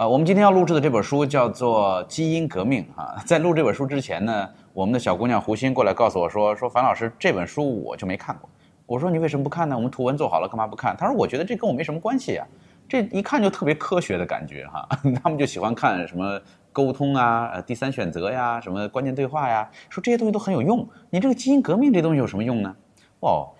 呃，我们今天要录制的这本书叫做《基因革命》哈。在录这本书之前呢，我们的小姑娘胡鑫过来告诉我说：“说樊老师，这本书我就没看过。”我说：“你为什么不看呢？我们图文做好了，干嘛不看？”他说：“我觉得这跟我没什么关系呀，这一看就特别科学的感觉哈。他们就喜欢看什么沟通啊、呃第三选择呀、什么关键对话呀，说这些东西都很有用。你这个基因革命这东西有什么用呢？哦，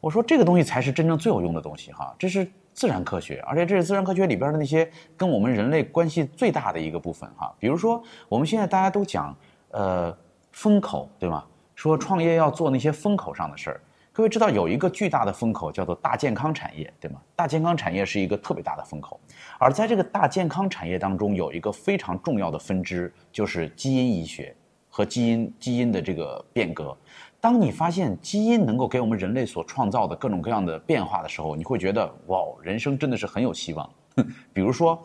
我说这个东西才是真正最有用的东西哈，这是。”自然科学，而且这是自然科学里边的那些跟我们人类关系最大的一个部分哈。比如说，我们现在大家都讲，呃，风口对吗？说创业要做那些风口上的事儿。各位知道有一个巨大的风口叫做大健康产业，对吗？大健康产业是一个特别大的风口，而在这个大健康产业当中，有一个非常重要的分支，就是基因医学和基因基因的这个变革。当你发现基因能够给我们人类所创造的各种各样的变化的时候，你会觉得哇，人生真的是很有希望。比如说，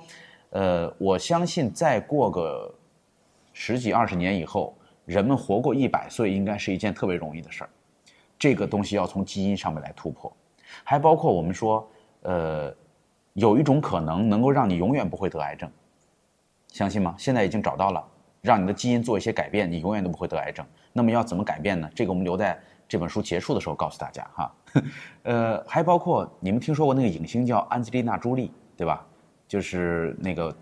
呃，我相信再过个十几二十年以后，人们活过一百岁应该是一件特别容易的事儿。这个东西要从基因上面来突破，还包括我们说，呃，有一种可能能够让你永远不会得癌症，相信吗？现在已经找到了。让你的基因做一些改变，你永远都不会得癌症。那么要怎么改变呢？这个我们留在这本书结束的时候告诉大家哈。呃，还包括你们听说过那个影星叫安吉丽娜·朱莉，对吧？就是那个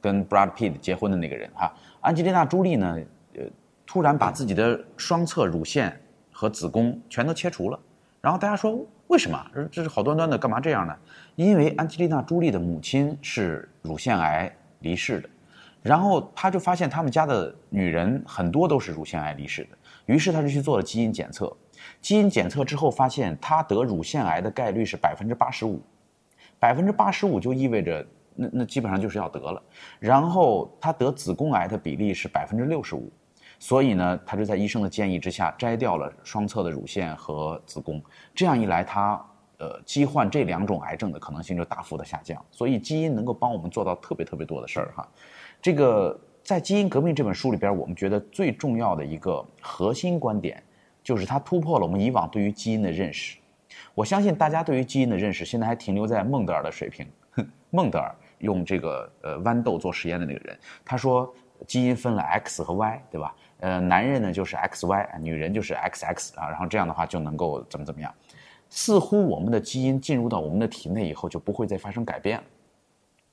跟 Brad Pitt 结婚的那个人哈。安吉丽娜·朱莉呢，呃，突然把自己的双侧乳腺和子宫全都切除了。然后大家说为什么？这是好端端的，干嘛这样呢？因为安吉丽娜·朱莉的母亲是乳腺癌离世的。然后他就发现他们家的女人很多都是乳腺癌离世的，于是他就去做了基因检测。基因检测之后发现他得乳腺癌的概率是百分之八十五，百分之八十五就意味着那那基本上就是要得了。然后他得子宫癌的比例是百分之六十五，所以呢，他就在医生的建议之下摘掉了双侧的乳腺和子宫。这样一来，他呃罹患这两种癌症的可能性就大幅的下降。所以基因能够帮我们做到特别特别多的事儿哈。这个在《基因革命》这本书里边，我们觉得最重要的一个核心观点，就是它突破了我们以往对于基因的认识。我相信大家对于基因的认识，现在还停留在孟德尔的水平。孟德尔用这个呃豌豆做实验的那个人，他说基因分了 X 和 Y，对吧？呃，男人呢就是 XY，女人就是 XX 啊，然后这样的话就能够怎么怎么样。似乎我们的基因进入到我们的体内以后，就不会再发生改变了。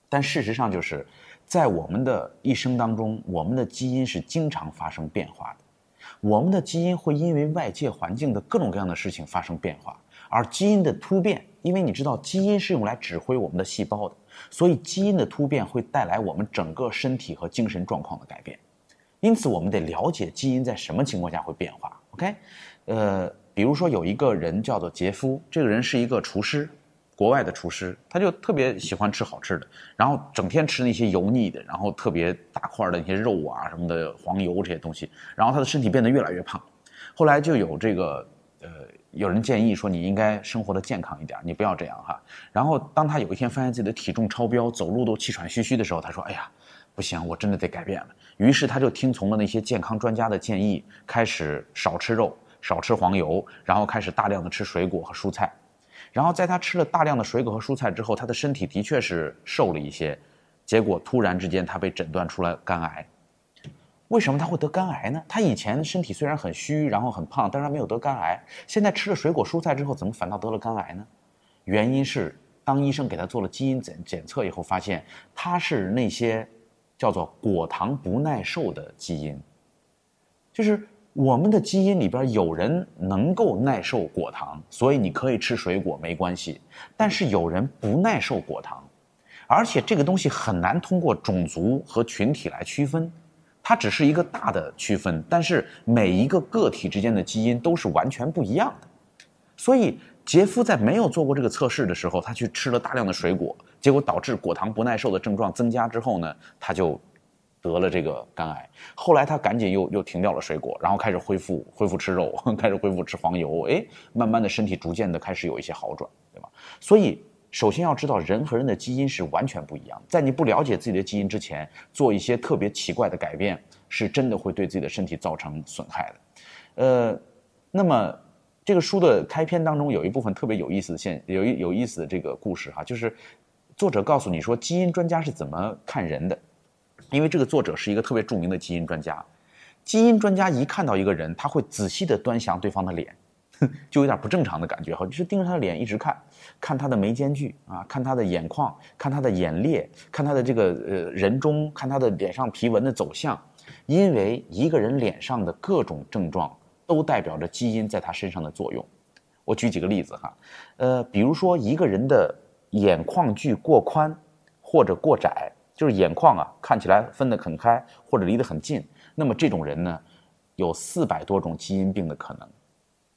但事实上就是。在我们的一生当中，我们的基因是经常发生变化的。我们的基因会因为外界环境的各种各样的事情发生变化，而基因的突变，因为你知道基因是用来指挥我们的细胞的，所以基因的突变会带来我们整个身体和精神状况的改变。因此，我们得了解基因在什么情况下会变化。OK，呃，比如说有一个人叫做杰夫，这个人是一个厨师。国外的厨师，他就特别喜欢吃好吃的，然后整天吃那些油腻的，然后特别大块的那些肉啊什么的，黄油这些东西，然后他的身体变得越来越胖。后来就有这个呃，有人建议说你应该生活的健康一点，你不要这样哈。然后当他有一天发现自己的体重超标，走路都气喘吁吁的时候，他说：“哎呀，不行，我真的得改变了。”于是他就听从了那些健康专家的建议，开始少吃肉，少吃黄油，然后开始大量的吃水果和蔬菜。然后在他吃了大量的水果和蔬菜之后，他的身体的确是瘦了一些，结果突然之间他被诊断出来肝癌。为什么他会得肝癌呢？他以前身体虽然很虚，然后很胖，但是他没有得肝癌。现在吃了水果蔬菜之后，怎么反倒得了肝癌呢？原因是当医生给他做了基因检检测以后，发现他是那些叫做果糖不耐受的基因，就是。我们的基因里边有人能够耐受果糖，所以你可以吃水果没关系。但是有人不耐受果糖，而且这个东西很难通过种族和群体来区分，它只是一个大的区分。但是每一个个体之间的基因都是完全不一样的。所以杰夫在没有做过这个测试的时候，他去吃了大量的水果，结果导致果糖不耐受的症状增加之后呢，他就。得了这个肝癌，后来他赶紧又又停掉了水果，然后开始恢复恢复吃肉，开始恢复吃黄油，哎，慢慢的身体逐渐的开始有一些好转，对吧？所以首先要知道人和人的基因是完全不一样，在你不了解自己的基因之前，做一些特别奇怪的改变，是真的会对自己的身体造成损害的。呃，那么这个书的开篇当中有一部分特别有意思的现有一有意思的这个故事哈，就是。作者告诉你说，基因专家是怎么看人的，因为这个作者是一个特别著名的基因专家。基因专家一看到一个人，他会仔细的端详对方的脸，就有点不正常的感觉哈，就是盯着他的脸一直看，看他的眉间距啊，看他的眼眶，看他的眼裂，看他的这个呃人中，看他的脸上皮纹的走向，因为一个人脸上的各种症状都代表着基因在他身上的作用。我举几个例子哈，呃，比如说一个人的眼眶距过宽或者过窄，就是眼眶啊看起来分得很开或者离得很近。那么这种人呢，有四百多种基因病的可能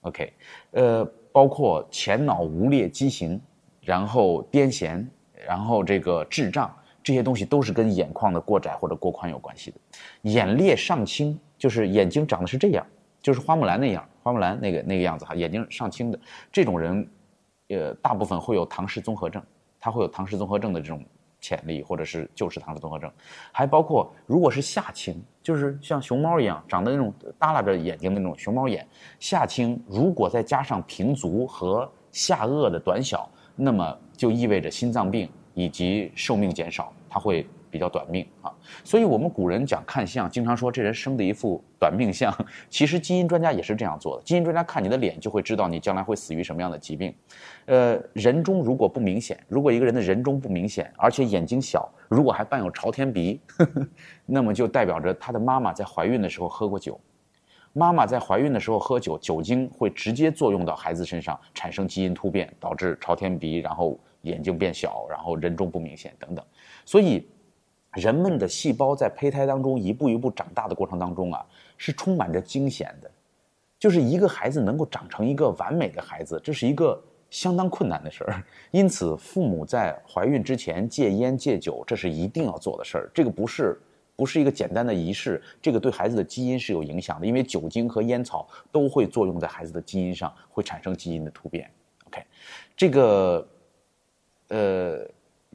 ，OK，呃，包括前脑无裂畸形，然后癫痫，然后这个智障，这些东西都是跟眼眶的过窄或者过宽有关系的。眼裂上青，就是眼睛长得是这样，就是花木兰那样，花木兰那个那个样子哈，眼睛上青的这种人，呃，大部分会有唐氏综合症，他会有唐氏综合症的这种。潜力，或者是旧式唐氏综合症，还包括如果是下倾，就是像熊猫一样长的那种耷拉着眼睛的那种熊猫眼，下倾，如果再加上平足和下颚的短小，那么就意味着心脏病以及寿命减少，它会。比较短命啊，所以我们古人讲看相，经常说这人生的一副短命相。其实基因专家也是这样做的，基因专家看你的脸就会知道你将来会死于什么样的疾病。呃，人中如果不明显，如果一个人的人中不明显，而且眼睛小，如果还伴有朝天鼻，那么就代表着他的妈妈在怀孕的时候喝过酒。妈妈在怀孕的时候喝酒，酒精会直接作用到孩子身上，产生基因突变，导致朝天鼻，然后眼睛变小，然后人中不明显等等。所以。人们的细胞在胚胎当中一步一步长大的过程当中啊，是充满着惊险的。就是一个孩子能够长成一个完美的孩子，这是一个相当困难的事儿。因此，父母在怀孕之前戒烟戒酒，这是一定要做的事儿。这个不是不是一个简单的仪式，这个对孩子的基因是有影响的，因为酒精和烟草都会作用在孩子的基因上，会产生基因的突变。OK，这个，呃。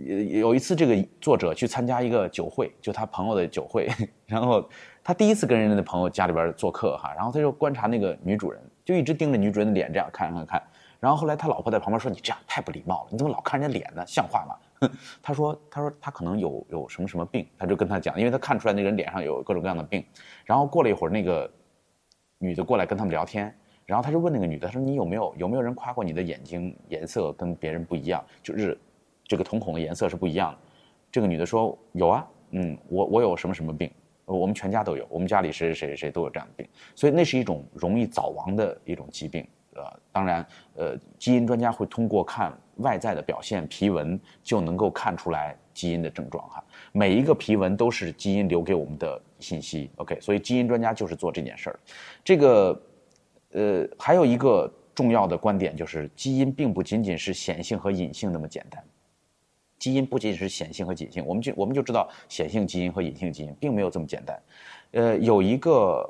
有有一次，这个作者去参加一个酒会，就他朋友的酒会，然后他第一次跟人家的朋友家里边做客哈，然后他就观察那个女主人，就一直盯着女主人的脸这样看看看，然后后来他老婆在旁边说：“你这样太不礼貌了，你怎么老看人家脸呢？像话吗？” 他说：“他说他可能有有什么什么病，他就跟他讲，因为他看出来那个人脸上有各种各样的病。然后过了一会儿，那个女的过来跟他们聊天，然后他就问那个女的他说：你有没有有没有人夸过你的眼睛颜色跟别人不一样？就是。”这个瞳孔的颜色是不一样的。这个女的说：“有啊，嗯，我我有什么什么病，我们全家都有，我们家里谁谁谁谁都有这样的病，所以那是一种容易早亡的一种疾病。呃，当然，呃，基因专家会通过看外在的表现，皮纹就能够看出来基因的症状哈。每一个皮纹都是基因留给我们的信息。OK，所以基因专家就是做这件事儿。这个，呃，还有一个重要的观点就是，基因并不仅仅是显性和隐性那么简单。”基因不仅仅是显性和隐性，我们就我们就知道显性基因和隐性基因并没有这么简单。呃，有一个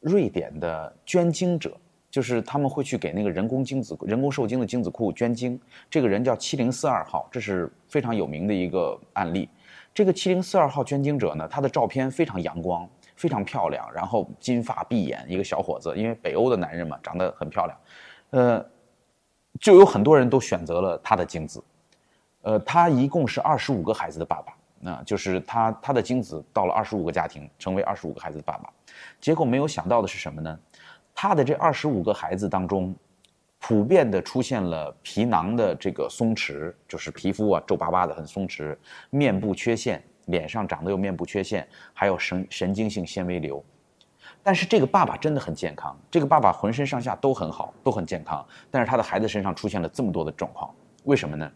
瑞典的捐精者，就是他们会去给那个人工精子、人工受精的精子库捐精。这个人叫七零四二号，这是非常有名的一个案例。这个七零四二号捐精者呢，他的照片非常阳光，非常漂亮，然后金发碧眼，一个小伙子，因为北欧的男人嘛，长得很漂亮。呃，就有很多人都选择了他的精子。呃，他一共是二十五个孩子的爸爸，那就是他他的精子到了二十五个家庭，成为二十五个孩子的爸爸。结果没有想到的是什么呢？他的这二十五个孩子当中，普遍的出现了皮囊的这个松弛，就是皮肤啊皱巴巴的很松弛，面部缺陷，脸上长得有面部缺陷，还有神神经性纤维瘤。但是这个爸爸真的很健康，这个爸爸浑身上下都很好，都很健康。但是他的孩子身上出现了这么多的状况，为什么呢？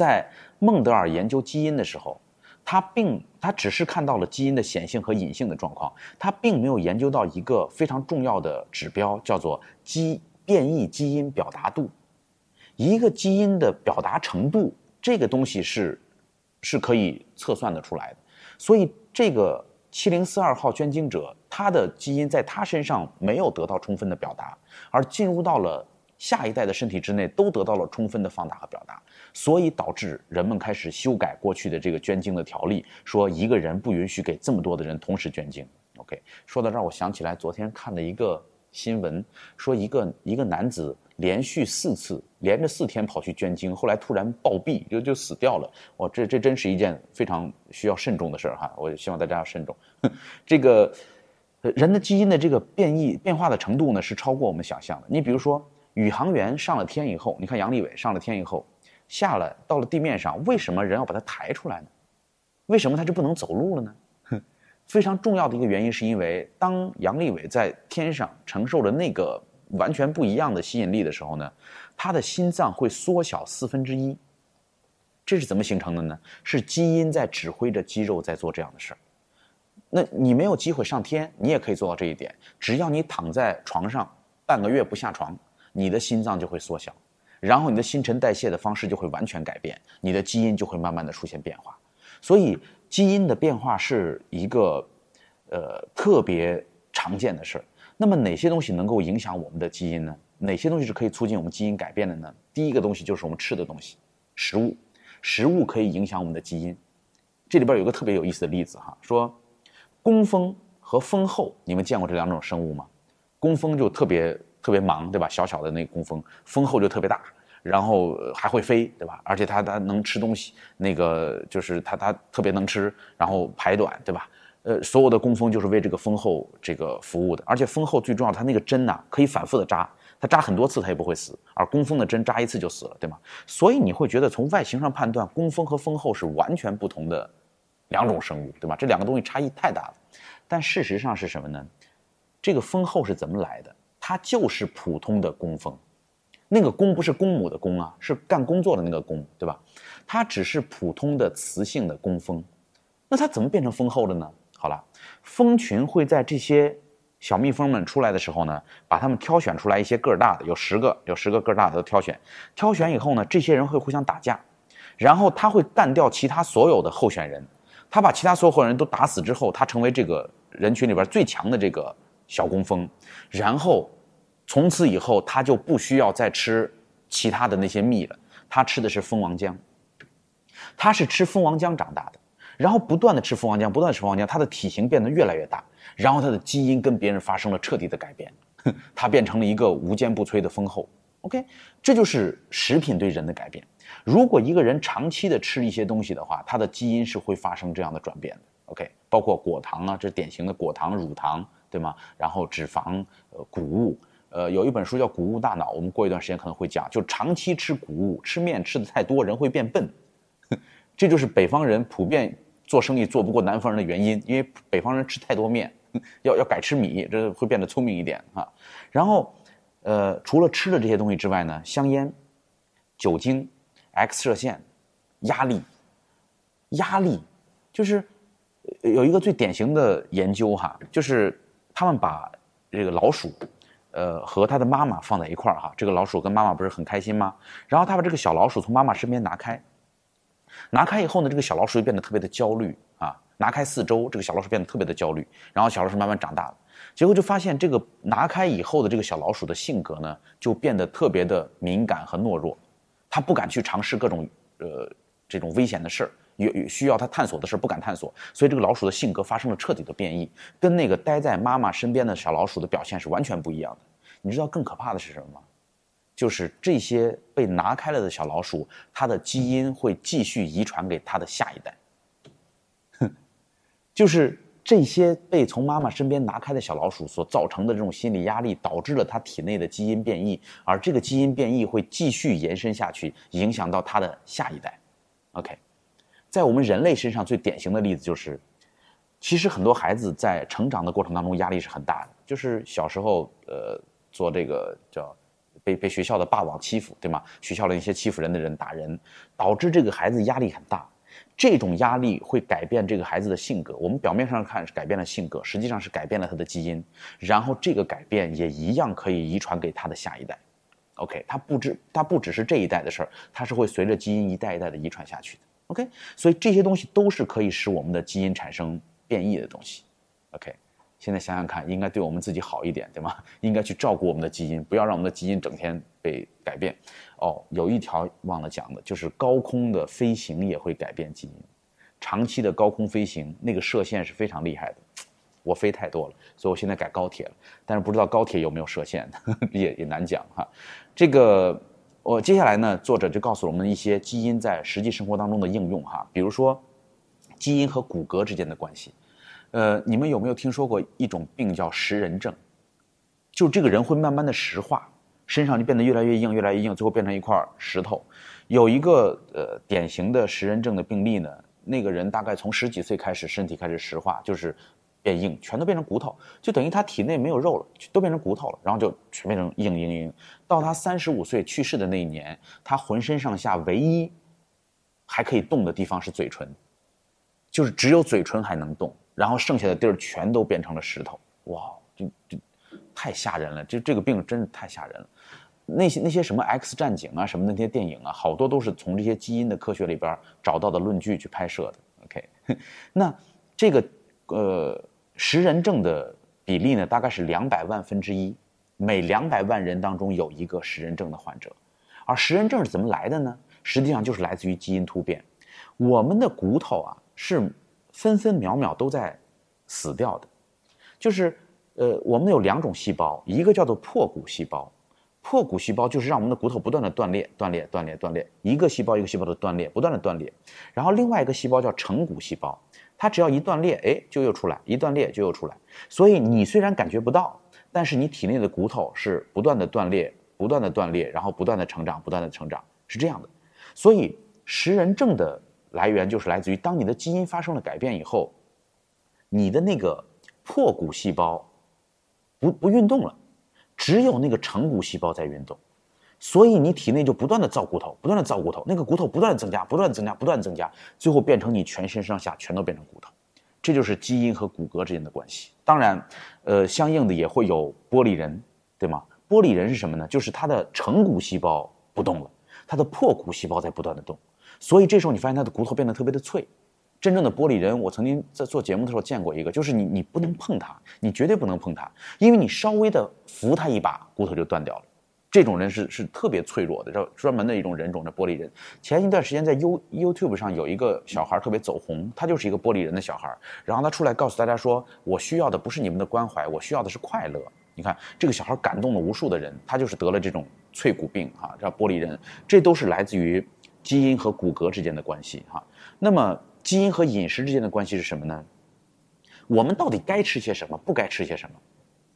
在孟德尔研究基因的时候，他并他只是看到了基因的显性和隐性的状况，他并没有研究到一个非常重要的指标，叫做基变异基因表达度。一个基因的表达程度，这个东西是是可以测算得出来的。所以，这个七零四二号捐精者，他的基因在他身上没有得到充分的表达，而进入到了。下一代的身体之内都得到了充分的放大和表达，所以导致人们开始修改过去的这个捐精的条例，说一个人不允许给这么多的人同时捐精。OK，说到这儿，我想起来昨天看的一个新闻，说一个一个男子连续四次，连着四天跑去捐精，后来突然暴毙，就就死掉了。哇，这这真是一件非常需要慎重的事儿哈！我希望大家要慎重。这个人的基因的这个变异变化的程度呢，是超过我们想象的。你比如说，宇航员上了天以后，你看杨利伟上了天以后，下了到了地面上，为什么人要把他抬出来呢？为什么他就不能走路了呢？非常重要的一个原因，是因为当杨利伟在天上承受着那个完全不一样的吸引力的时候呢，他的心脏会缩小四分之一。这是怎么形成的呢？是基因在指挥着肌肉在做这样的事儿。那你没有机会上天，你也可以做到这一点。只要你躺在床上半个月不下床，你的心脏就会缩小，然后你的新陈代谢的方式就会完全改变，你的基因就会慢慢的出现变化。所以。基因的变化是一个，呃，特别常见的事儿。那么哪些东西能够影响我们的基因呢？哪些东西是可以促进我们基因改变的呢？第一个东西就是我们吃的东西，食物，食物可以影响我们的基因。这里边有个特别有意思的例子哈，说工蜂和蜂后，你们见过这两种生物吗？工蜂就特别特别忙，对吧？小小的那个工蜂，蜂后就特别大。然后还会飞，对吧？而且它它能吃东西，那个就是它它特别能吃，然后排卵，对吧？呃，所有的工蜂就是为这个蜂后这个服务的。而且蜂后最重要，它那个针呐可以反复的扎，它扎很多次它也不会死，而工蜂的针扎一次就死了，对吗？所以你会觉得从外形上判断，工蜂和蜂后是完全不同的两种生物，对吧？这两个东西差异太大了。但事实上是什么呢？这个蜂后是怎么来的？它就是普通的工蜂。那个公不是公母的公啊，是干工作的那个工，对吧？它只是普通的雌性的工蜂，那它怎么变成蜂后的呢？好了，蜂群会在这些小蜜蜂们出来的时候呢，把它们挑选出来一些个儿大的，有十个，有十个个儿大的都挑选。挑选以后呢，这些人会互相打架，然后他会干掉其他所有的候选人，他把其他所有候选人都打死之后，他成为这个人群里边最强的这个小工蜂，然后。从此以后，他就不需要再吃其他的那些蜜了，他吃的是蜂王浆。他是吃蜂王浆长大的，然后不断的吃蜂王浆，不断吃蜂王浆，他的体型变得越来越大，然后他的基因跟别人发生了彻底的改变，他变成了一个无坚不摧的蜂后。OK，这就是食品对人的改变。如果一个人长期的吃一些东西的话，他的基因是会发生这样的转变的。OK，包括果糖啊，这典型的果糖、乳糖，对吗？然后脂肪、呃，谷物。呃，有一本书叫《谷物大脑》，我们过一段时间可能会讲。就长期吃谷物、吃面吃的太多，人会变笨，这就是北方人普遍做生意做不过南方人的原因。因为北方人吃太多面，要要改吃米，这会变得聪明一点啊。然后，呃，除了吃的这些东西之外呢，香烟、酒精、X 射线、压力、压力，就是有一个最典型的研究哈，就是他们把这个老鼠。呃，和他的妈妈放在一块儿哈，这个老鼠跟妈妈不是很开心吗？然后他把这个小老鼠从妈妈身边拿开，拿开以后呢，这个小老鼠就变得特别的焦虑啊。拿开四周，这个小老鼠变得特别的焦虑。然后小老鼠慢慢长大了，结果就发现这个拿开以后的这个小老鼠的性格呢，就变得特别的敏感和懦弱，它不敢去尝试各种呃这种危险的事儿。有需要他探索的事不敢探索，所以这个老鼠的性格发生了彻底的变异，跟那个待在妈妈身边的小老鼠的表现是完全不一样的。你知道更可怕的是什么吗？就是这些被拿开了的小老鼠，它的基因会继续遗传给它的下一代。哼，就是这些被从妈妈身边拿开的小老鼠所造成的这种心理压力，导致了它体内的基因变异，而这个基因变异会继续延伸下去，影响到它的下一代。OK。在我们人类身上最典型的例子就是，其实很多孩子在成长的过程当中压力是很大的，就是小时候呃做这个叫被被学校的霸王欺负，对吗？学校的一些欺负人的人打人，导致这个孩子压力很大。这种压力会改变这个孩子的性格。我们表面上看是改变了性格，实际上是改变了他的基因。然后这个改变也一样可以遗传给他的下一代。OK，他不只他不只是这一代的事儿，他是会随着基因一代一代的遗传下去的。OK，所以这些东西都是可以使我们的基因产生变异的东西。OK，现在想想看，应该对我们自己好一点，对吗？应该去照顾我们的基因，不要让我们的基因整天被改变。哦，有一条忘了讲的，就是高空的飞行也会改变基因。长期的高空飞行，那个射线是非常厉害的。我。飞太多了，所以我现在改高铁了。但是不知道高铁有没有设限，也也难讲哈。这个我接下来呢，作者就告诉我们一些基因在实际生活当中的应用哈，比如说基因和骨骼之间的关系。呃，你们有没有听说过一种病叫食人症？就这个人会慢慢的石化，身上就变得越来越硬，越来越硬，最后变成一块石头。有一个呃典型的食人症的病例呢，那个人大概从十几岁开始，身体开始石化，就是变硬，全都变成骨头，就等于他体内没有肉了，都变成骨头了，然后就全变成硬硬硬。到他三十五岁去世的那一年，他浑身上下唯一还可以动的地方是嘴唇，就是只有嘴唇还能动。然后剩下的地儿全都变成了石头，哇，就就太吓人了！就这个病真是太吓人了。那些那些什么 X 战警啊，什么那些电影啊，好多都是从这些基因的科学里边找到的论据去拍摄的。OK，那这个呃食人症的比例呢，大概是两百万分之一，每两百万人当中有一个食人症的患者。而食人症是怎么来的呢？实际上就是来自于基因突变。我们的骨头啊是。分分秒秒都在死掉的，就是，呃，我们有两种细胞，一个叫做破骨细胞，破骨细胞就是让我们的骨头不断的断裂、断裂、断裂、断裂，一个细胞一个细胞的断裂，不断的断裂。然后另外一个细胞叫成骨细胞，它只要一断裂，哎，就又出来，一断裂就又出来。所以你虽然感觉不到，但是你体内的骨头是不断的断裂、不断的断裂，然后不断的成长、不断的成长，是这样的。所以食人症的。来源就是来自于当你的基因发生了改变以后，你的那个破骨细胞不不运动了，只有那个成骨细胞在运动，所以你体内就不断的造骨头，不断的造骨头，那个骨头不断的增加，不断增加，不断增加，最后变成你全身上下全都变成骨头，这就是基因和骨骼之间的关系。当然，呃，相应的也会有玻璃人，对吗？玻璃人是什么呢？就是他的成骨细胞不动了，他的破骨细胞在不断的动。所以这时候你发现他的骨头变得特别的脆，真正的玻璃人，我曾经在做节目的时候见过一个，就是你你不能碰他，你绝对不能碰他，因为你稍微的扶他一把，骨头就断掉了。这种人是是特别脆弱的，专专门的一种人种的玻璃人。前一段时间在 You YouTube 上有一个小孩特别走红，他就是一个玻璃人的小孩，然后他出来告诉大家说，我需要的不是你们的关怀，我需要的是快乐。你看这个小孩感动了无数的人，他就是得了这种脆骨病啊，叫玻璃人，这都是来自于。基因和骨骼之间的关系，哈，那么基因和饮食之间的关系是什么呢？我们到底该吃些什么，不该吃些什么，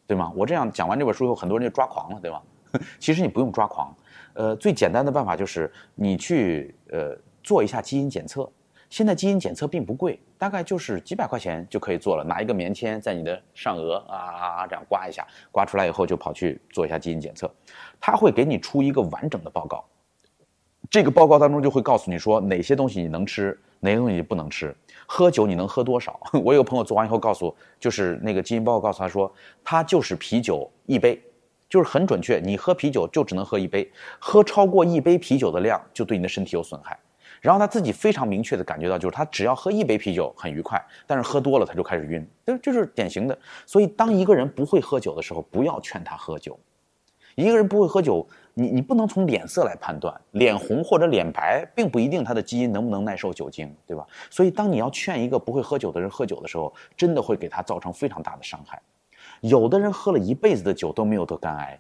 对吗？我这样讲完这本书以后，很多人就抓狂了，对吧？其实你不用抓狂，呃，最简单的办法就是你去呃做一下基因检测。现在基因检测并不贵，大概就是几百块钱就可以做了，拿一个棉签在你的上额啊这样刮一下，刮出来以后就跑去做一下基因检测，他会给你出一个完整的报告。这个报告当中就会告诉你说哪些东西你能吃，哪些东西你不能吃。喝酒你能喝多少？我有个朋友做完以后告诉，就是那个基因报告告诉他说，他就是啤酒一杯，就是很准确，你喝啤酒就只能喝一杯，喝超过一杯啤酒的量就对你的身体有损害。然后他自己非常明确的感觉到，就是他只要喝一杯啤酒很愉快，但是喝多了他就开始晕，这就是典型的。所以当一个人不会喝酒的时候，不要劝他喝酒。一个人不会喝酒。你你不能从脸色来判断，脸红或者脸白，并不一定他的基因能不能耐受酒精，对吧？所以当你要劝一个不会喝酒的人喝酒的时候，真的会给他造成非常大的伤害。有的人喝了一辈子的酒都没有得肝癌，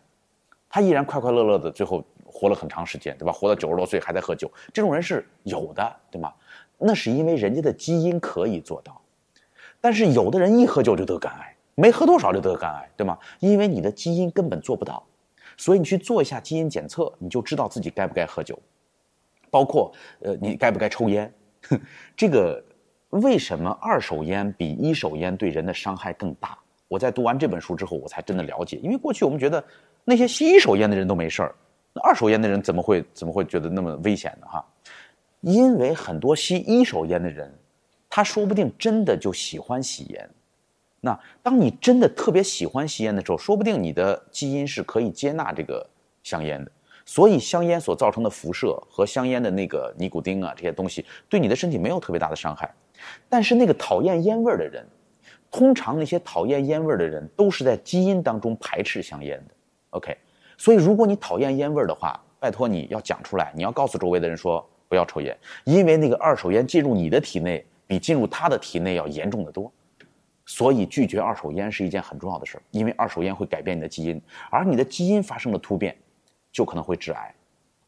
他依然快快乐乐的，最后活了很长时间，对吧？活到九十多岁还在喝酒，这种人是有的，对吗？那是因为人家的基因可以做到。但是有的人一喝酒就得肝癌，没喝多少就得肝癌，对吗？因为你的基因根本做不到。所以你去做一下基因检测，你就知道自己该不该喝酒，包括呃你该不该抽烟。这个为什么二手烟比一手烟对人的伤害更大？我在读完这本书之后，我才真的了解。因为过去我们觉得那些吸一手烟的人都没事儿，那二手烟的人怎么会怎么会觉得那么危险呢？哈，因为很多吸一手烟的人，他说不定真的就喜欢吸烟。那当你真的特别喜欢吸烟的时候，说不定你的基因是可以接纳这个香烟的。所以香烟所造成的辐射和香烟的那个尼古丁啊这些东西，对你的身体没有特别大的伤害。但是那个讨厌烟味儿的人，通常那些讨厌烟味儿的人都是在基因当中排斥香烟的。OK，所以如果你讨厌烟味儿的话，拜托你要讲出来，你要告诉周围的人说不要抽烟，因为那个二手烟进入你的体内比进入他的体内要严重的多。所以拒绝二手烟是一件很重要的事儿，因为二手烟会改变你的基因，而你的基因发生了突变，就可能会致癌。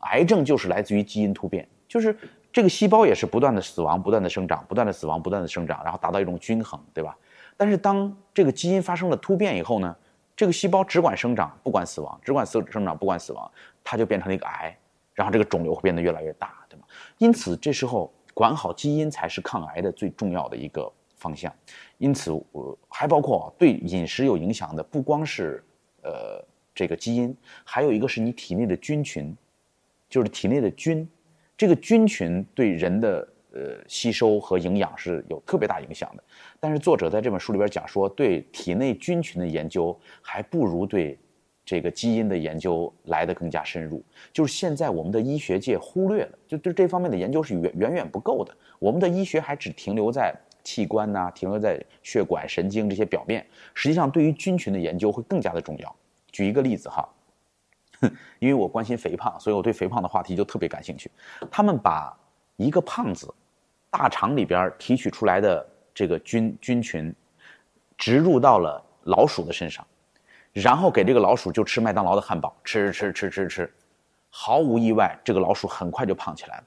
癌症就是来自于基因突变，就是这个细胞也是不断的死亡、不断的生长、不断的死亡、不断的生长，然后达到一种均衡，对吧？但是当这个基因发生了突变以后呢，这个细胞只管生长不管死亡，只管生生长不管死亡，它就变成了一个癌，然后这个肿瘤会变得越来越大，对吗？因此这时候管好基因才是抗癌的最重要的一个方向。因此我还包括对饮食有影响的，不光是呃这个基因，还有一个是你体内的菌群，就是体内的菌，这个菌群对人的。呃，吸收和营养是有特别大影响的，但是作者在这本书里边讲说，对体内菌群的研究还不如对这个基因的研究来的更加深入。就是现在我们的医学界忽略了，就对这方面的研究是远远远不够的。我们的医学还只停留在器官呐，停留在血管、神经这些表面，实际上对于菌群的研究会更加的重要。举一个例子哈，因为我关心肥胖，所以我对肥胖的话题就特别感兴趣。他们把一个胖子。大肠里边提取出来的这个菌菌群，植入到了老鼠的身上，然后给这个老鼠就吃麦当劳的汉堡，吃吃吃吃吃，毫无意外，这个老鼠很快就胖起来了。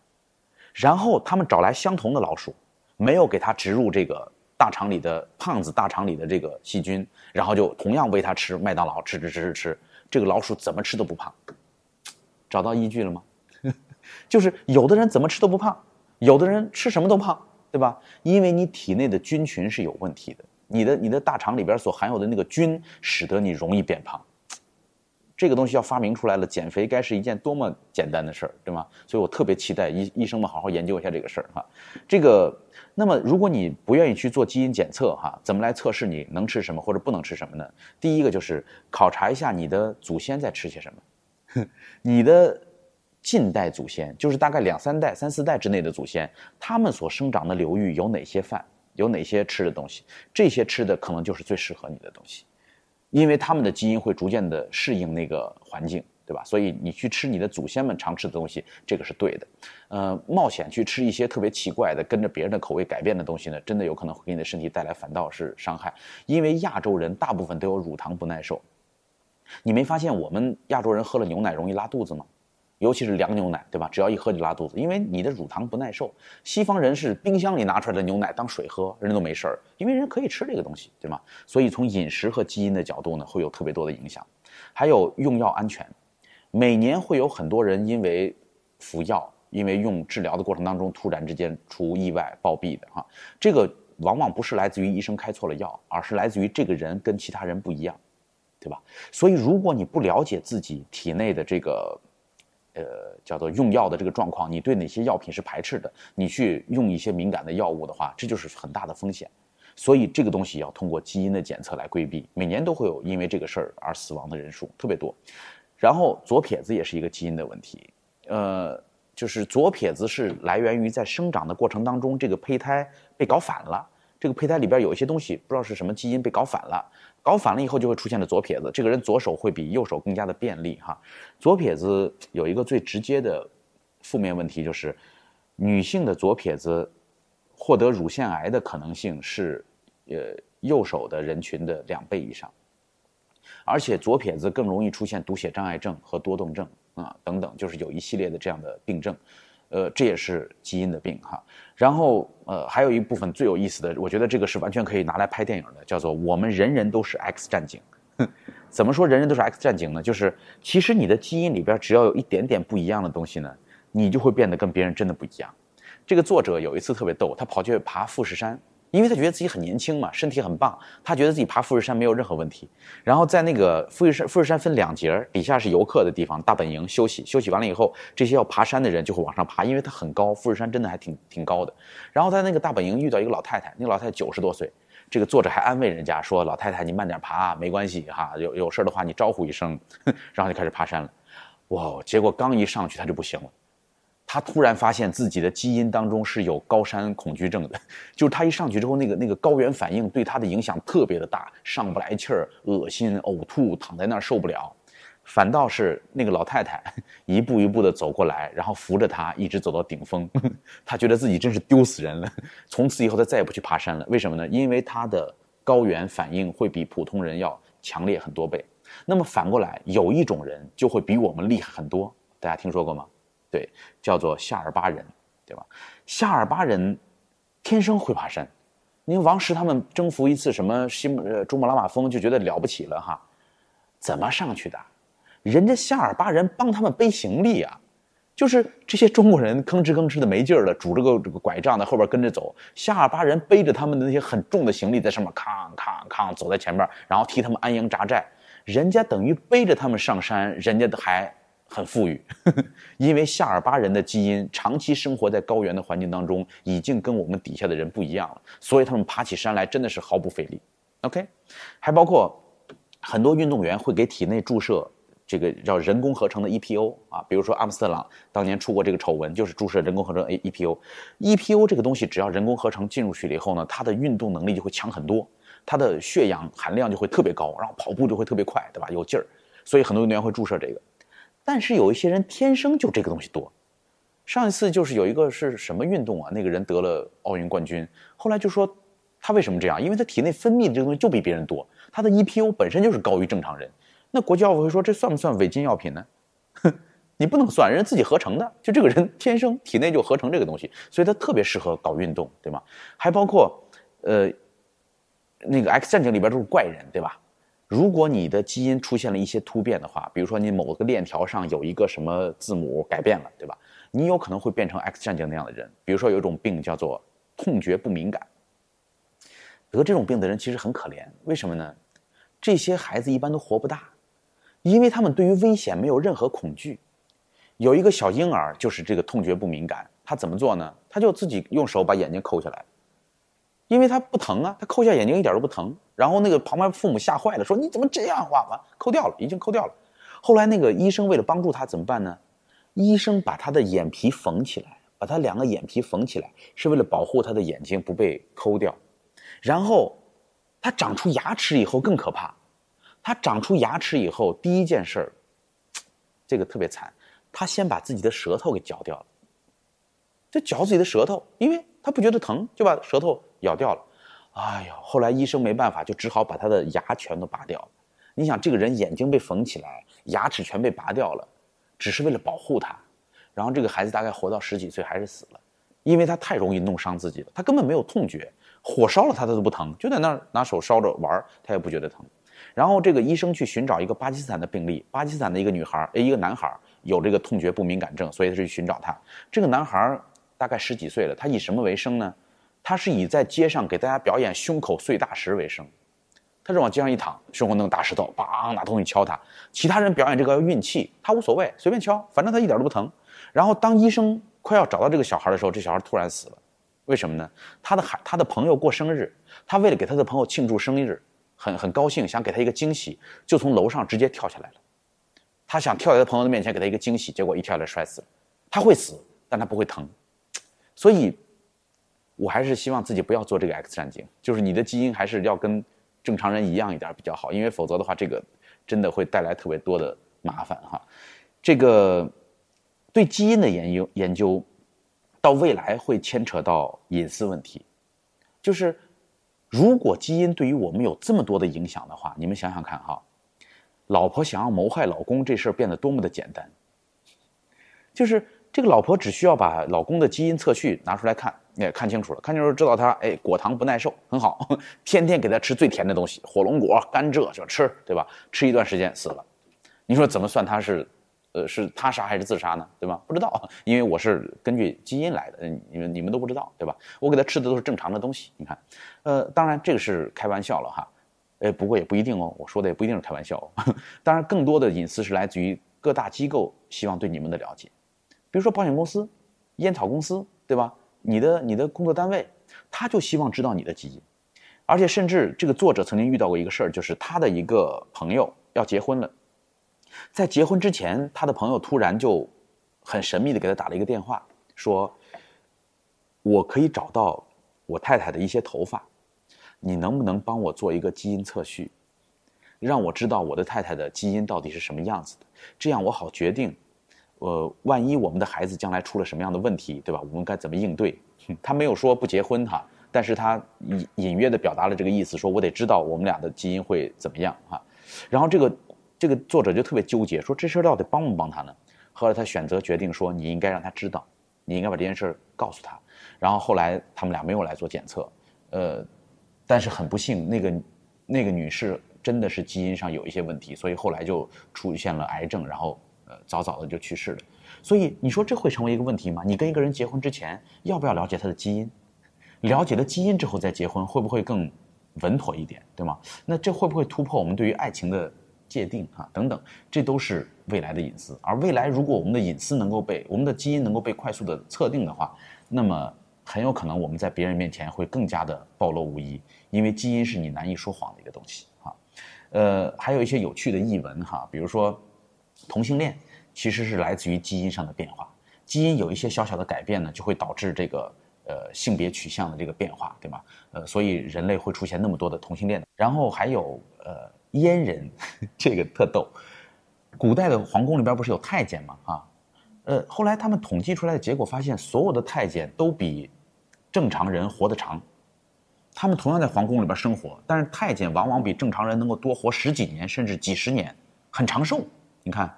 然后他们找来相同的老鼠，没有给它植入这个大肠里的胖子大肠里的这个细菌，然后就同样喂它吃麦当劳，吃吃吃吃吃，这个老鼠怎么吃都不胖。找到依据了吗？就是有的人怎么吃都不胖。有的人吃什么都胖，对吧？因为你体内的菌群是有问题的，你的你的大肠里边所含有的那个菌，使得你容易变胖。这个东西要发明出来了，减肥该是一件多么简单的事儿，对吗？所以我特别期待医医生们好好研究一下这个事儿哈。这个，那么如果你不愿意去做基因检测哈，怎么来测试你能吃什么或者不能吃什么呢？第一个就是考察一下你的祖先在吃些什么，你的。近代祖先就是大概两三代、三四代之内的祖先，他们所生长的流域有哪些饭，有哪些吃的东西？这些吃的可能就是最适合你的东西，因为他们的基因会逐渐的适应那个环境，对吧？所以你去吃你的祖先们常吃的东西，这个是对的。呃，冒险去吃一些特别奇怪的、跟着别人的口味改变的东西呢，真的有可能会给你的身体带来反倒是伤害。因为亚洲人大部分都有乳糖不耐受，你没发现我们亚洲人喝了牛奶容易拉肚子吗？尤其是凉牛奶，对吧？只要一喝就拉肚子，因为你的乳糖不耐受。西方人是冰箱里拿出来的牛奶当水喝，人都没事儿，因为人可以吃这个东西，对吗？所以从饮食和基因的角度呢，会有特别多的影响。还有用药安全，每年会有很多人因为服药，因为用治疗的过程当中突然之间出意外暴毙的哈。这个往往不是来自于医生开错了药，而是来自于这个人跟其他人不一样，对吧？所以如果你不了解自己体内的这个，呃，叫做用药的这个状况，你对哪些药品是排斥的？你去用一些敏感的药物的话，这就是很大的风险。所以这个东西要通过基因的检测来规避。每年都会有因为这个事儿而死亡的人数特别多。然后左撇子也是一个基因的问题。呃，就是左撇子是来源于在生长的过程当中，这个胚胎被搞反了。这个胚胎里边有一些东西，不知道是什么基因被搞反了。搞反了以后就会出现了左撇子，这个人左手会比右手更加的便利哈。左撇子有一个最直接的负面问题就是，女性的左撇子获得乳腺癌的可能性是呃右手的人群的两倍以上，而且左撇子更容易出现读写障碍症和多动症啊等等，就是有一系列的这样的病症。呃，这也是基因的病哈。然后，呃，还有一部分最有意思的，我觉得这个是完全可以拿来拍电影的，叫做“我们人人都是 X 战警”。怎么说人人都是 X 战警呢？就是其实你的基因里边只要有一点点不一样的东西呢，你就会变得跟别人真的不一样。这个作者有一次特别逗，他跑去爬富士山。因为他觉得自己很年轻嘛，身体很棒，他觉得自己爬富士山没有任何问题。然后在那个富士山，富士山分两节底下是游客的地方，大本营休息，休息完了以后，这些要爬山的人就会往上爬，因为它很高，富士山真的还挺挺高的。然后在那个大本营遇到一个老太太，那个老太太九十多岁，这个作者还安慰人家说：“老太太，你慢点爬，没关系哈，有有事的话你招呼一声。”然后就开始爬山了，哇！结果刚一上去他就不行了。他突然发现自己的基因当中是有高山恐惧症的，就是他一上去之后，那个那个高原反应对他的影响特别的大，上不来气儿，恶心、呕吐，躺在那儿受不了。反倒是那个老太太一步一步的走过来，然后扶着他一直走到顶峰。他觉得自己真是丢死人了，从此以后他再也不去爬山了。为什么呢？因为他的。高原反应会比普通人要强烈很多倍。那么反过来，有一种人就会比我们厉害很多，大家听说过吗？对，叫做夏尔巴人，对吧？夏尔巴人天生会爬山。您王石他们征服一次什么西呃珠穆朗玛峰就觉得了不起了哈？怎么上去的？人家夏尔巴人帮他们背行李啊！就是这些中国人吭哧吭哧的没劲儿了，拄着个这个拐杖在后边跟着走，夏尔巴人背着他们的那些很重的行李在上面扛扛扛走在前面，然后替他们安营扎寨。人家等于背着他们上山，人家还很富裕，因为夏尔巴人的基因长期生活在高原的环境当中，已经跟我们底下的人不一样了，所以他们爬起山来真的是毫不费力。OK，还包括很多运动员会给体内注射这个叫人工合成的 EPO 啊，比如说阿姆斯特朗当年出过这个丑闻，就是注射人工合成 A EPO。EPO 这个东西只要人工合成进入去了以后呢，它的运动能力就会强很多。它的血氧含量就会特别高，然后跑步就会特别快，对吧？有劲儿，所以很多运动员会注射这个。但是有一些人天生就这个东西多。上一次就是有一个是什么运动啊？那个人得了奥运冠军，后来就说他为什么这样？因为他体内分泌的这个东西就比别人多，他的 EPO 本身就是高于正常人。那国际奥委会说这算不算违禁药品呢？哼，你不能算，人自己合成的，就这个人天生体内就合成这个东西，所以他特别适合搞运动，对吗？还包括，呃。那个《X 战警》里边都是怪人，对吧？如果你的基因出现了一些突变的话，比如说你某个链条上有一个什么字母改变了，对吧？你有可能会变成《X 战警》那样的人。比如说有一种病叫做痛觉不敏感，得这种病的人其实很可怜。为什么呢？这些孩子一般都活不大，因为他们对于危险没有任何恐惧。有一个小婴儿就是这个痛觉不敏感，他怎么做呢？他就自己用手把眼睛抠下来。因为他不疼啊，他抠下眼睛一点都不疼。然后那个旁边父母吓坏了，说你怎么这样？画完抠掉了，已经抠掉了。后来那个医生为了帮助他怎么办呢？医生把他的眼皮缝起来，把他两个眼皮缝起来，是为了保护他的眼睛不被抠掉。然后他长出牙齿以后更可怕，他长出牙齿以后第一件事儿，这个特别惨，他先把自己的舌头给嚼掉了。就嚼自己的舌头，因为他不觉得疼，就把舌头。咬掉了，哎呦！后来医生没办法，就只好把他的牙全都拔掉了。你想，这个人眼睛被缝起来，牙齿全被拔掉了，只是为了保护他。然后这个孩子大概活到十几岁还是死了，因为他太容易弄伤自己了。他根本没有痛觉，火烧了他他都不疼，就在那儿拿手烧着玩他也不觉得疼。然后这个医生去寻找一个巴基斯坦的病例，巴基斯坦的一个女孩，哎，一个男孩有这个痛觉不敏感症，所以他去寻找他。这个男孩大概十几岁了，他以什么为生呢？他是以在街上给大家表演胸口碎大石为生，他是往街上一躺，胸口弄大石头，梆拿东西敲他。其他人表演这个要运气，他无所谓，随便敲，反正他一点都不疼。然后当医生快要找到这个小孩的时候，这小孩突然死了，为什么呢？他的孩他的朋友过生日，他为了给他的朋友庆祝生日，很很高兴，想给他一个惊喜，就从楼上直接跳下来了。他想跳在他朋友的面前给他一个惊喜，结果一跳下来摔死了。他会死，但他不会疼，所以。我还是希望自己不要做这个 X 战警，就是你的基因还是要跟正常人一样一点比较好，因为否则的话，这个真的会带来特别多的麻烦哈。这个对基因的研究研究，到未来会牵扯到隐私问题，就是如果基因对于我们有这么多的影响的话，你们想想看哈，老婆想要谋害老公这事儿变得多么的简单，就是这个老婆只需要把老公的基因测序拿出来看。也看清楚了，看清楚知道他哎果糖不耐受，很好，天天给他吃最甜的东西，火龙果、甘蔗就吃，对吧？吃一段时间死了，你说怎么算他是，呃，是他杀还是自杀呢？对吧？不知道，因为我是根据基因来的，你们你们都不知道，对吧？我给他吃的都是正常的东西，你看，呃，当然这个是开玩笑了哈，哎，不过也不一定哦，我说的也不一定是开玩笑，当然更多的隐私是来自于各大机构希望对你们的了解，比如说保险公司、烟草公司，对吧？你的你的工作单位，他就希望知道你的基因，而且甚至这个作者曾经遇到过一个事儿，就是他的一个朋友要结婚了，在结婚之前，他的朋友突然就很神秘的给他打了一个电话，说：“我可以找到我太太的一些头发，你能不能帮我做一个基因测序，让我知道我的太太的基因到底是什么样子的，这样我好决定。”呃，万一我们的孩子将来出了什么样的问题，对吧？我们该怎么应对？他没有说不结婚哈，但是他隐隐约的表达了这个意思，说我得知道我们俩的基因会怎么样哈。然后这个这个作者就特别纠结，说这事儿到底帮不帮他呢？后来他选择决定说，你应该让他知道，你应该把这件事儿告诉他。然后后来他们俩没有来做检测，呃，但是很不幸，那个那个女士真的是基因上有一些问题，所以后来就出现了癌症，然后呃早早的就去世了。所以你说这会成为一个问题吗？你跟一个人结婚之前要不要了解他的基因？了解了基因之后再结婚会不会更稳妥一点，对吗？那这会不会突破我们对于爱情的界定啊？等等，这都是未来的隐私。而未来如果我们的隐私能够被我们的基因能够被快速的测定的话，那么很有可能我们在别人面前会更加的暴露无遗，因为基因是你难以说谎的一个东西啊。呃，还有一些有趣的译文哈，比如说同性恋其实是来自于基因上的变化，基因有一些小小的改变呢，就会导致这个。呃，性别取向的这个变化，对吗？呃，所以人类会出现那么多的同性恋。然后还有呃阉人，这个特逗。古代的皇宫里边不是有太监吗？啊，呃，后来他们统计出来的结果发现，所有的太监都比正常人活得长。他们同样在皇宫里边生活，但是太监往往比正常人能够多活十几年，甚至几十年，很长寿。你看，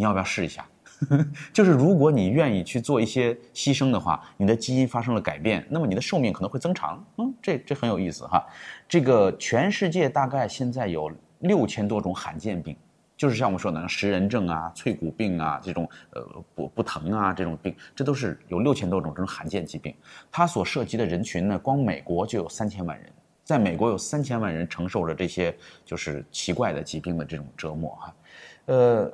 你要不要试一下？就是如果你愿意去做一些牺牲的话，你的基因发生了改变，那么你的寿命可能会增长。嗯，这这很有意思哈。这个全世界大概现在有六千多种罕见病，就是像我们说的食人症啊、脆骨病啊这种呃不不疼啊这种病，这都是有六千多种这种罕见疾病。它所涉及的人群呢，光美国就有三千万人，在美国有三千万人承受着这些就是奇怪的疾病的这种折磨哈，呃。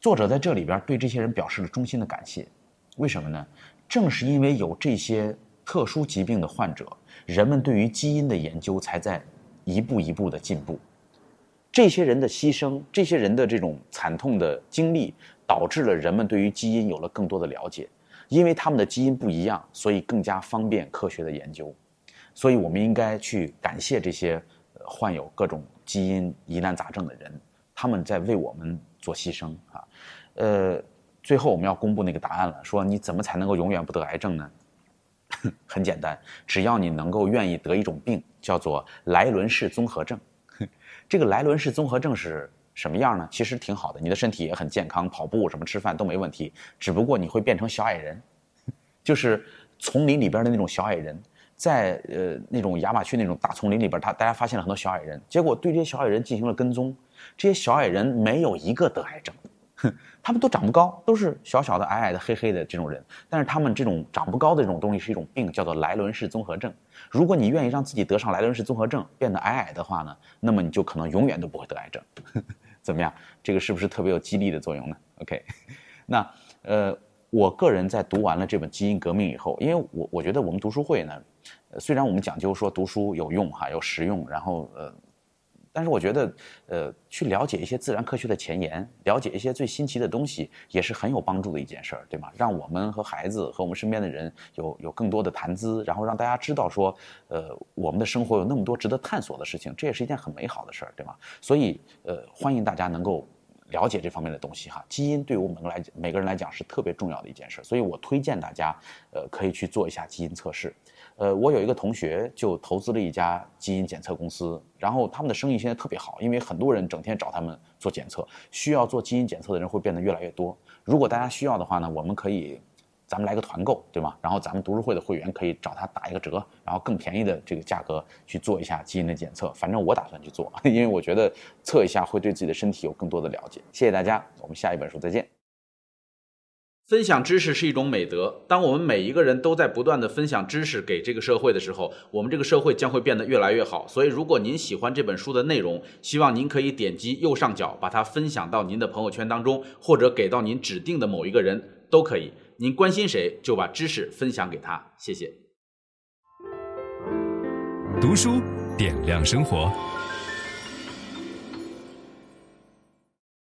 作者在这里边对这些人表示了衷心的感谢，为什么呢？正是因为有这些特殊疾病的患者，人们对于基因的研究才在一步一步的进步。这些人的牺牲，这些人的这种惨痛的经历，导致了人们对于基因有了更多的了解。因为他们的基因不一样，所以更加方便科学的研究。所以我们应该去感谢这些患有各种基因疑难杂症的人，他们在为我们做牺牲啊。呃，最后我们要公布那个答案了。说你怎么才能够永远不得癌症呢？很简单，只要你能够愿意得一种病，叫做莱伦氏综合症。这个莱伦氏综合症是什么样呢？其实挺好的，你的身体也很健康，跑步什么吃饭都没问题。只不过你会变成小矮人，就是丛林里边的那种小矮人，在呃那种亚马逊那种大丛林里边，他大家发现了很多小矮人，结果对这些小矮人进行了跟踪，这些小矮人没有一个得癌症。哼，他们都长不高，都是小小的、矮矮的、黑黑的这种人。但是他们这种长不高的这种东西是一种病，叫做莱伦氏综合症。如果你愿意让自己得上莱伦氏综合症，变得矮矮的话呢，那么你就可能永远都不会得癌症。怎么样？这个是不是特别有激励的作用呢？OK，那呃，我个人在读完了这本《基因革命》以后，因为我我觉得我们读书会呢，虽然我们讲究说读书有用哈，有实用，然后呃。但是我觉得，呃，去了解一些自然科学的前沿，了解一些最新奇的东西，也是很有帮助的一件事儿，对吗？让我们和孩子和我们身边的人有有更多的谈资，然后让大家知道说，呃，我们的生活有那么多值得探索的事情，这也是一件很美好的事儿，对吗？所以，呃，欢迎大家能够了解这方面的东西哈。基因对于我们来每个人来讲是特别重要的一件事，所以我推荐大家，呃，可以去做一下基因测试。呃，我有一个同学就投资了一家基因检测公司，然后他们的生意现在特别好，因为很多人整天找他们做检测，需要做基因检测的人会变得越来越多。如果大家需要的话呢，我们可以，咱们来个团购，对吗？然后咱们读书会的会员可以找他打一个折，然后更便宜的这个价格去做一下基因的检测。反正我打算去做，因为我觉得测一下会对自己的身体有更多的了解。谢谢大家，我们下一本书再见。分享知识是一种美德。当我们每一个人都在不断的分享知识给这个社会的时候，我们这个社会将会变得越来越好。所以，如果您喜欢这本书的内容，希望您可以点击右上角把它分享到您的朋友圈当中，或者给到您指定的某一个人都可以。您关心谁，就把知识分享给他。谢谢。读书点亮生活。